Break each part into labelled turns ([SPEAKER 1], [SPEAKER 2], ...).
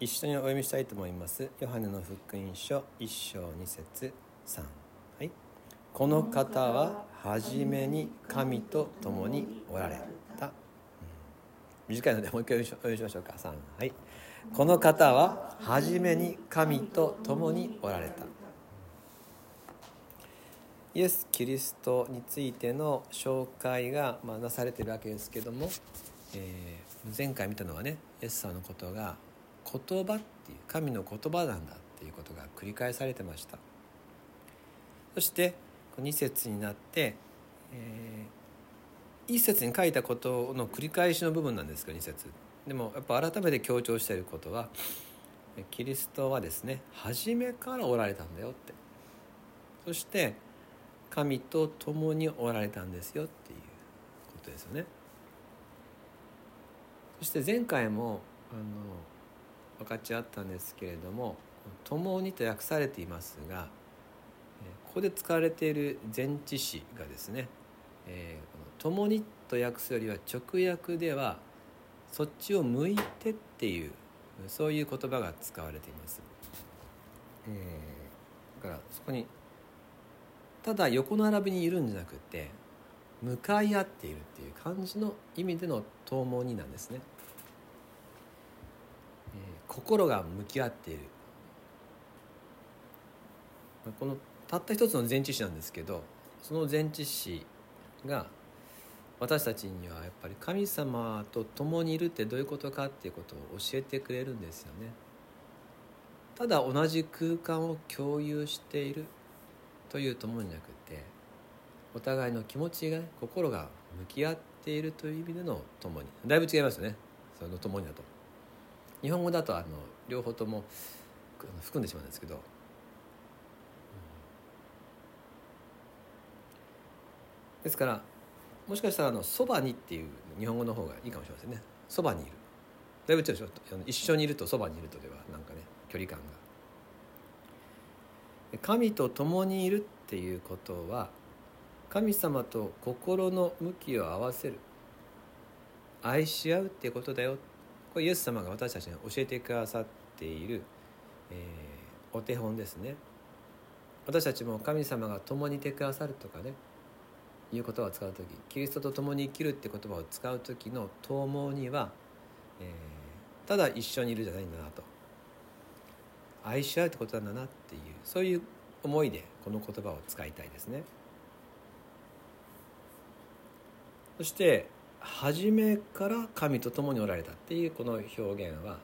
[SPEAKER 1] 一緒にお読みしたいと思います。ヨハネの福音書一章二節三。はい。この方は初めに神と共におられた、うん、短いのでもう一回お読みしましょうか。三。はい。この方は初めに神と共におられた。イエス・キリストについての紹介が、まあ、なされているわけですけども、えー、前回見たのはねイエス様のことが言葉っていう神の言葉なんだっていうことが繰り返されてました。そして2節になって、えー、1節に書いたことの繰り返しの部分なんですけど2節。でもやっぱ改めて強調していることはキリストはですね初めからおられたんだよって。そして神と共におられたんですよっていうことですよね。そして前回もあの分かち合ったんですけれども「共に」と訳されていますがここで使われている前置詞がですね「えー、共に」と訳すよりは直訳では「そっちを向いて」っていうそういう言葉が使われています。えー、だからそこにただ横並びにいるんじゃなくて向かい合っているっていう感じの意味での「共に」なんですね。心が向き合っているこのたった一つの前置詞なんですけどその前置詞が私たちにはやっぱり神様と共にいるってどういうことかっていうことを教えてくれるんですよね。ただ同じ空間を共有しているという共になくてお互いの気持ちが、ね、心が向き合っているという意味での共にだいぶ違いますよねその共にだと。日本語だとあの両方とも含んでしまうんですけど、ですからもしかしたらあの「そばに」っていう日本語の方がいいかもしれませんね「そばにいる」だいぶ違うでしょ。一緒にいるとそばにいるとではなんかね距離感が。神と共にいるっていうことは神様と心の向きを合わせる。愛し合うっていうことだよ。これイエス様が私たちに教えてくださっている、えー、お手本ですね私たちも神様が共にいてくださるとかねいう言葉を使う時キリストと共に生きるって言葉を使う時の「共には」えー、ただ一緒にいるじゃないんだなと愛し合うってことなんだなっていうそういう思いでこの言葉を使いたいですね。そして初めから神と共におられたっていうこの表現は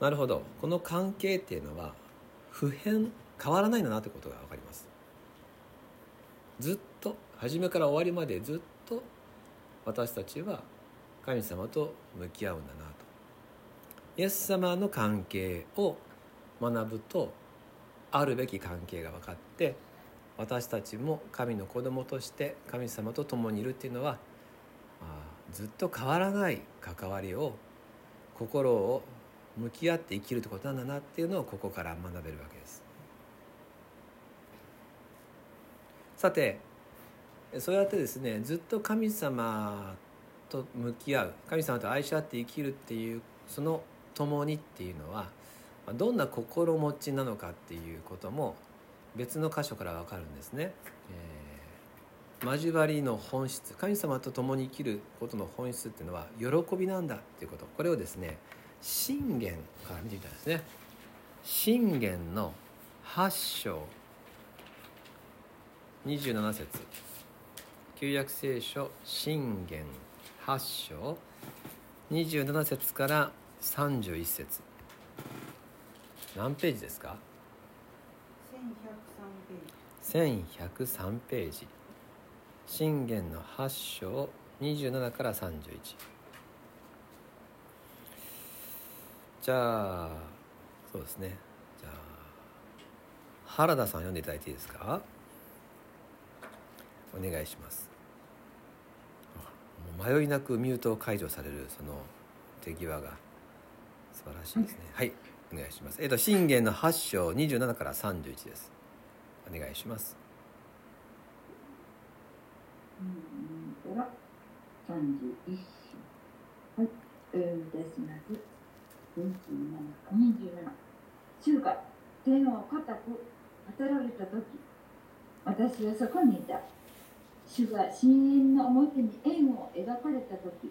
[SPEAKER 1] なるほど。この関係っていうのは普遍変わらないんだなということが分かります。ずっと初めから終わりまでずっと私たちは神様と向き合うんだなと。イエス様の関係を学ぶとあるべき関係が分かって私たちも神の子供として神様と共にいるっていうのはずっと変わらない関わりを心を向き合って生きるってことなんだなっていうのをここから学べるわけです。さてそうやってですねずっと神様と向き合う神様と愛し合って生きるっていうその共にっていうのはどんな心持ちなのかっていうことも別の箇所から分かるんですね。えー交わりの本質神様と共に生きることの本質っていうのは喜びなんだっていうこと。これをですね信玄から見てみたいですね。信玄の8章27節。旧約聖書信玄8章27節から31節。何ページですか？1103ページ信玄の8章27から31じゃあそうですね。じゃあ原田さん読んでいただいていいですか？お願いします。迷いなくミュートを解除されるその手際が。素晴らしいですね、はい、お願いします。えっ、と信玄の8章27から31です。お願いします
[SPEAKER 2] から31章。はい、読み出します。27主が天を固く当たられた時私はそこにいた主が深淵の表に円を描かれた時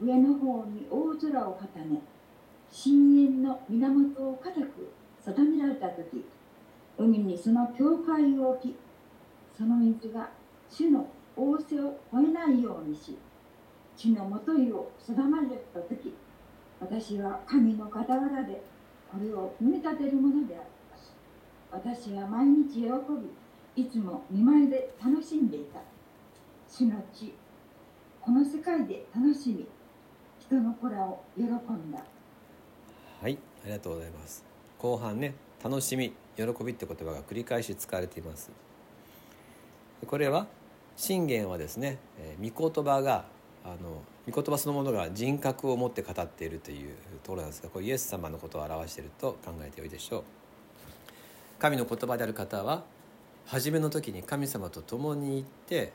[SPEAKER 2] 上の方に大空を固め深淵の源を固く定められた時海にその境界を置きその水が主の仰せを超えないようにし地のもといを定まれた時私は神の傍らでこれを埋め立てるものである私は毎日喜びいつも見舞いで楽しんでいた。主の地この世界で楽しみ人の子らを喜んだ。
[SPEAKER 1] はいありがとうございます。後半ね楽しみ喜びって言葉が繰り返し使われています。これは信玄はですね、えー、御言葉があの御言葉そのものが人格を持って語っているというところなんですがこれイエス様のことを表していると考えてよいでしょう。神の言葉である方は初めの時に神様と共にいて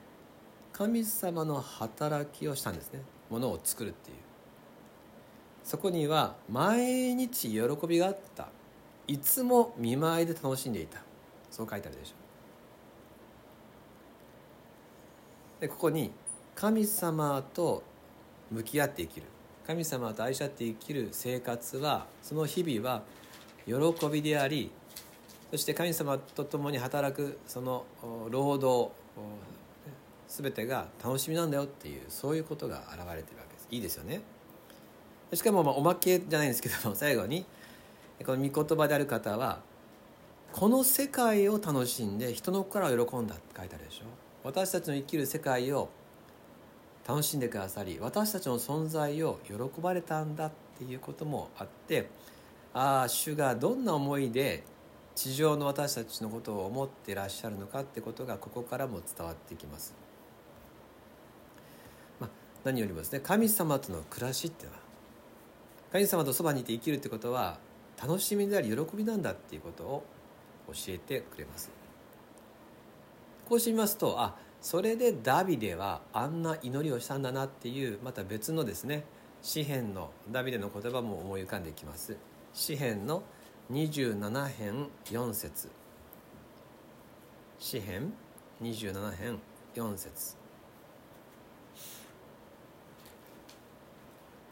[SPEAKER 1] 神様の働きをしたんですね。ものを作るっていう。そこには毎日喜びがあった。いつも見舞いで楽しんでいた。そう書いてあるでしょうでここに神様と向き合って生きる。神様と愛し合って生きる生活はその日々は喜びでありそして神様と共に働くその労働全てが楽しみなんだよっていうそういうことが現れてるわけです。いいですよね。しかもまあおまけじゃないんですけども 最後にこの御言葉である方はこの世界を楽しんで人の心を喜んだって書いてあるでしょ。私たちの生きる世界を楽しんでくださり私たちの存在を喜ばれたんだっていうこともあってああ主がどんな思いで地上の私たちのことを思ってらっしゃるのかってことがここからも伝わってきます。まあ、何よりもですね神様との暮らしっていうのは神様とそばにいて生きるってことは楽しみであり喜びなんだっていうことを教えてくれます。こうしてみますとあそれでダビデはあんな祈りをしたんだなっていうまた別のですね詩篇のダビデの言葉も思い浮かんできます。詩篇の27編4節。詩篇27編4節。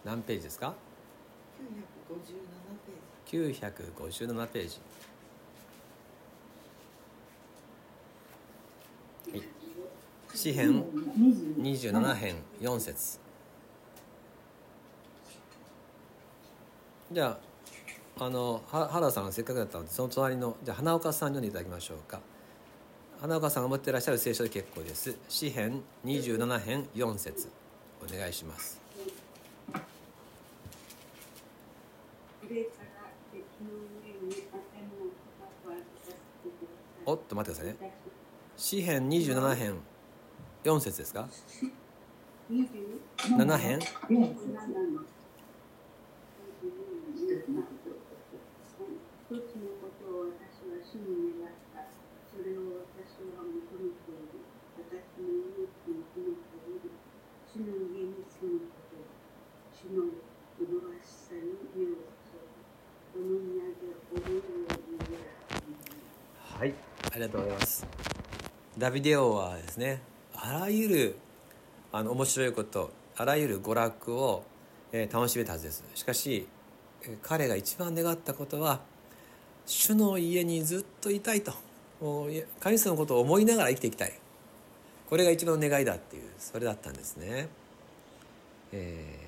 [SPEAKER 1] 何ページですか？957ページ。957ページ。8編27編4節。じゃああの原さんがせっかくだったのでその隣のじゃ花岡さん読んでいただきましょうか。花岡さんが持ってらっしゃる聖書で結構です。詩編27編4節。お願いします。おっと待ってくださいね。詩編27編。4節ですか？7編
[SPEAKER 3] 一つのことを私は主に願った。それを私は求めている。私の命に求めている。主の家に住むこと。主の麗しさに目を注ぐ。この宮で踊るように
[SPEAKER 1] はい、ありがとうございます。ダビデオはですね、あらゆるあの面白いこと、あらゆる娯楽を、えー、楽しめたはずです。しかし、彼が一番願ったことは主の家にずっといたいと神様のことを思いながら生きていきたいこれが一番の願いだっていうそれだったんですね、え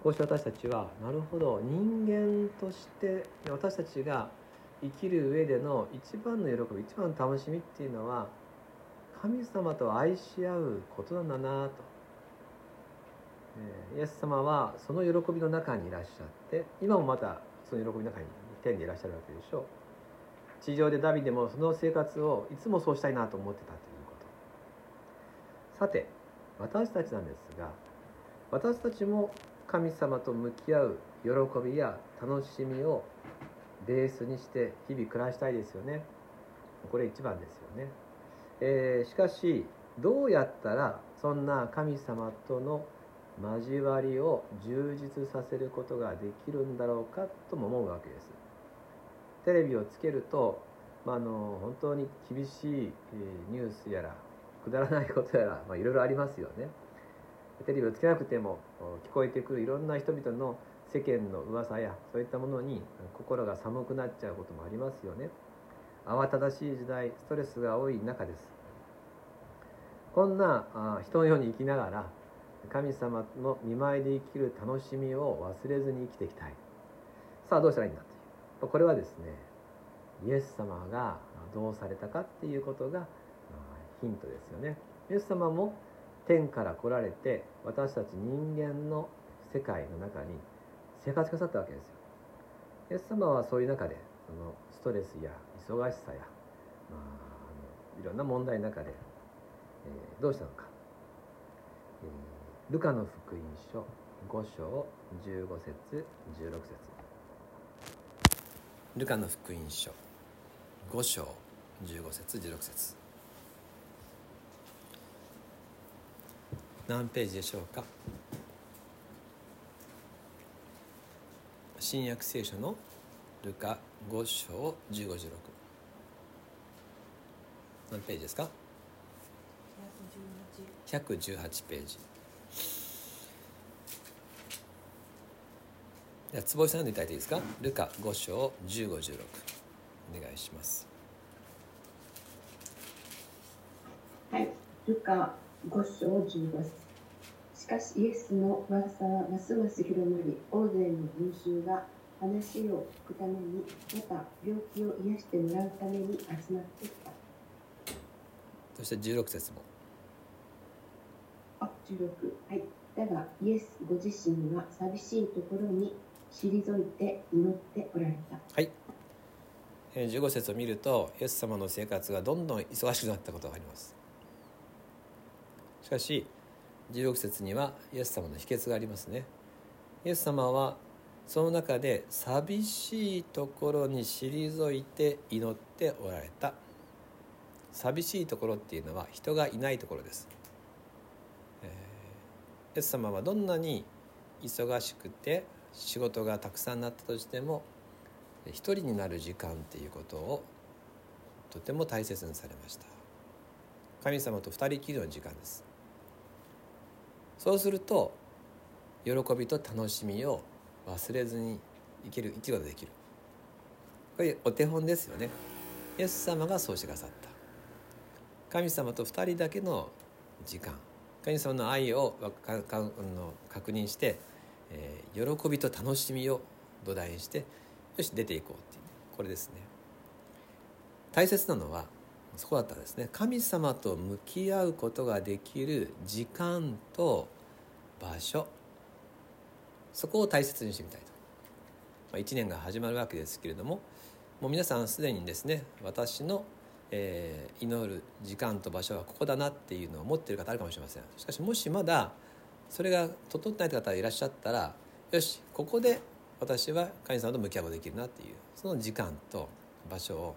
[SPEAKER 1] ー、こうして私たちはなるほど人間として私たちが生きる上での一番の喜び一番の楽しみっていうのは神様と愛し合うことなんだなと、えー、イエス様はその喜びの中にいらっしゃって今もまたその喜びの中に天でいらっしゃるわけでしょう。地上でダビデもその生活をいつもそうしたいなと思ってたということ。さて私たちなんですが私たちも神様と向き合う喜びや楽しみをベースにして日々暮らしたいですよね。これ一番ですよね、えー、しかしどうやったらそんな神様との交わりを充実させることができるんだろうかとも思うわけです。テレビをつけると、まあ、あの本当に厳しいニュースやらくだらないことやら、まあ、いろいろありますよね。テレビをつけなくても聞こえてくるいろんな人々の世間の噂やそういったものに心が寒くなっちゃうこともありますよね。慌ただしい時代ストレスが多い中です。こんな人のように生きながら神様の見舞いで生きる楽しみを忘れずに生きていきたい。さあどうしたらいいんだという。これはですねイエス様がどうされたかっていうことがヒントですよね。イエス様も天から来られて私たち人間の世界の中に生活くださったわけですよ。イエス様はそういう中でそのトレスや忙しさや、まあ、あのいろんな問題の中で、えー、どうしたのか、えー、ルカの福音書5章15節16節。ルカの福音書5章15節16節。何ページでしょうか。新約聖書のルカ5章1516何ページですか？118ページ。じゃあ坪井さんでいただいていいですか？ルカ5章1516お願いします。
[SPEAKER 3] はい。ルカ5章15節しかしイエスの噂はますます広まり大勢の群衆が話を聞くためにまた病気を癒してもらうために集まってきた。
[SPEAKER 1] そして16節も。
[SPEAKER 3] あ16はい。だがイエスご自身は寂しいところに退いて祈っておられた。
[SPEAKER 1] はい。15節を見るとイエス様の生活がどんどん忙しくなったことがあります。しかし16節にはイエス様の秘訣がありますね。イエス様はその中で寂しいところに退いて祈っておられた。寂しいところっていうのは人がいないところです、えー、イエス様はどんなに忙しくて仕事がたくさんなったとしても一人になる時間っていうことをとても大切にされました。神様と二人きりの時間です。そうすると喜びと楽しみを忘れずに生きる生きることができる。これお手本ですよね。イエス様がそうしてくださった。神様と2人だけの時間。神様の愛を確認して、え、喜びと楽しみを土台にしてよし出ていこうっていう。これですね。大切なのはそこだったんですね。神様と向き合うことができる時間と場所。そこを大切にしてみたいと、まあ、1年が始まるわけですけれどももう皆さんすでにですね私の、えー、祈る時間と場所はここだなっていうのを持っている方あるかもしれません。しかしもしまだそれが整ってない方がいらっしゃったらよしここで私は神様と向き合うことができるなっていうその時間と場所を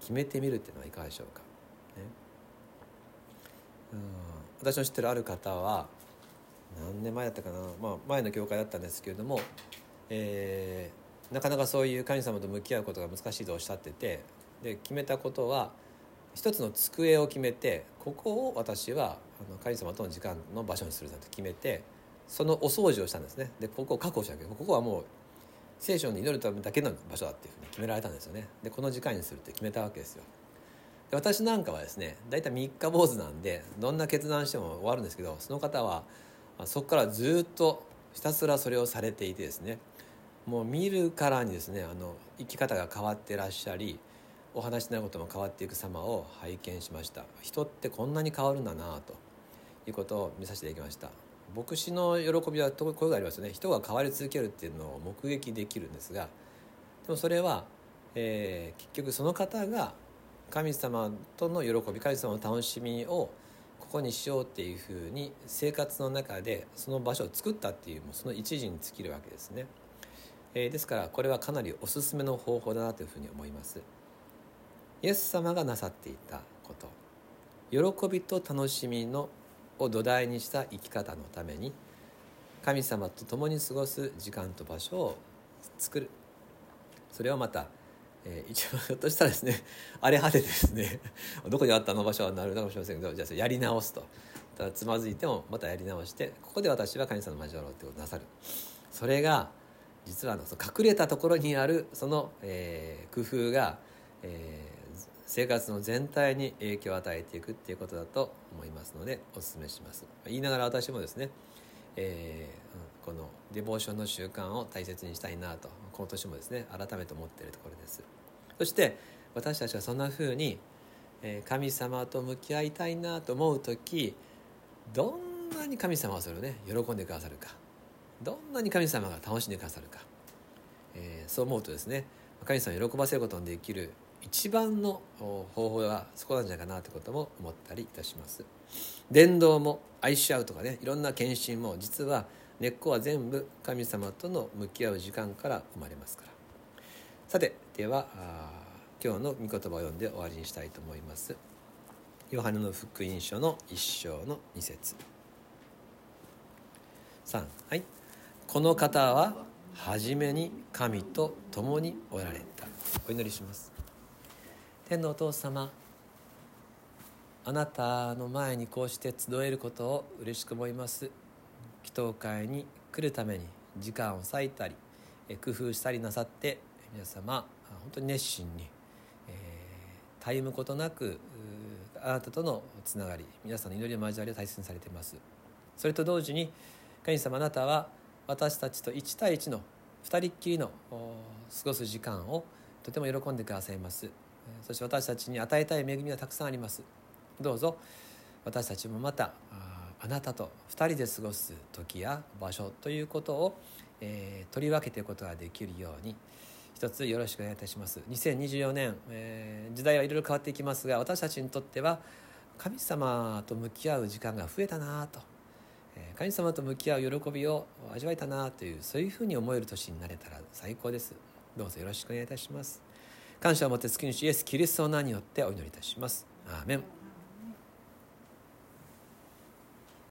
[SPEAKER 1] 決めてみるっていうのはいかがでしょうか、ね、うん。私の知ってるある方は何年前だったかな、まあ、前の教会だったんですけれども、えー、なかなかそういう神様と向き合うことが難しいとおっしゃっててで決めたことは一つの机を決めてここを私はあの神様との時間の場所にするんだと決めてそのお掃除をしたんですね。でここを確保したけどここはもう聖書に祈るためだけの場所だっていうふうに決められたんですよね。でこの時間にするって決めたわけですよ。で私なんかはですね大体3日坊主なんでどんな決断しても終わるんですけどその方はそこからずっとひたすらそれをされていてですね。もう見るからにですねあの生き方が変わってらっしゃりお話しなることも変わっていく様を拝見しました。人ってこんなに変わるんだなということを見させていただきました。牧師の喜びはこういうがありますよね。人が変わり続けるっていうのを目撃できるんですがでもそれは、えー、結局その方が神様との喜び神様の楽しみをここにしようっていうふうに生活の中でその場所を作ったっていうもうその一時に尽きるわけですね、えー、ですからこれはかなりおすすめの方法だなというふうに思います。イエス様がなさっていたこと。喜びと楽しみのを土台にした生き方のために神様と共に過ごす時間と場所を作る。それをまた、えー、一番ひょっとしたらですね 荒れ果てですね どこにあったの場所はなるのかもしれませんけどじゃあやり直すと。ただつまずいてもまたやり直してここで私は神様の交わろうってことをなさる。それが実はのその隠れたところにあるその、えー、工夫が、えー、生活の全体に影響を与えていくっていうことだと思いますのでお勧めします。言いながら私もですね、えー、このデボーションの習慣を大切にしたいなと今年もですね改めて思っているところです。そして私たちはそんなふうに神様と向き合いたいなと思う時どんなに神様はそれをね喜んでくださるかどんなに神様が楽しんでくださるか、えー、そう思うとですね神様を喜ばせることのできる一番の方法はそこなんじゃないかなということも思ったりいたします。伝道も愛し合うとかねいろんな献身も実は根っこは全部神様との向き合う時間から生まれますから。さてでは今日の御言葉を読んで終わりにしたいと思います。ヨハネの福音書の一章の二節。3はい。この方は初めに神と共におられた。お祈りします。天のお父様あなたの前にこうして集えることを嬉しく思います。祈祷会に来るために時間を割いたり工夫したりなさって皆様本当に熱心に、えー、たゆむことなくあなたとのつながり皆さんの祈りの交わりを大切にされています。それと同時に神様あなたは私たちと1対1の2人っきりの過ごす時間をとても喜んでくださいます。そして私たちに与えたい恵みはたくさんあります。どうぞ私たちもまたあなたと2人で過ごす時や場所ということを、えー、取り分けていくことができるように一つよろしくお願いいたします。2024年、えー、時代はいろいろ変わっていきますが私たちにとっては神様と向き合う時間が増えたなと、えー、神様と向き合う喜びを味わえたなというそういうふうに思える年になれたら最高です。どうぞよろしくお願いいたします。感謝を持って月主イエスキリストの名によってお祈りいたします。アーメン。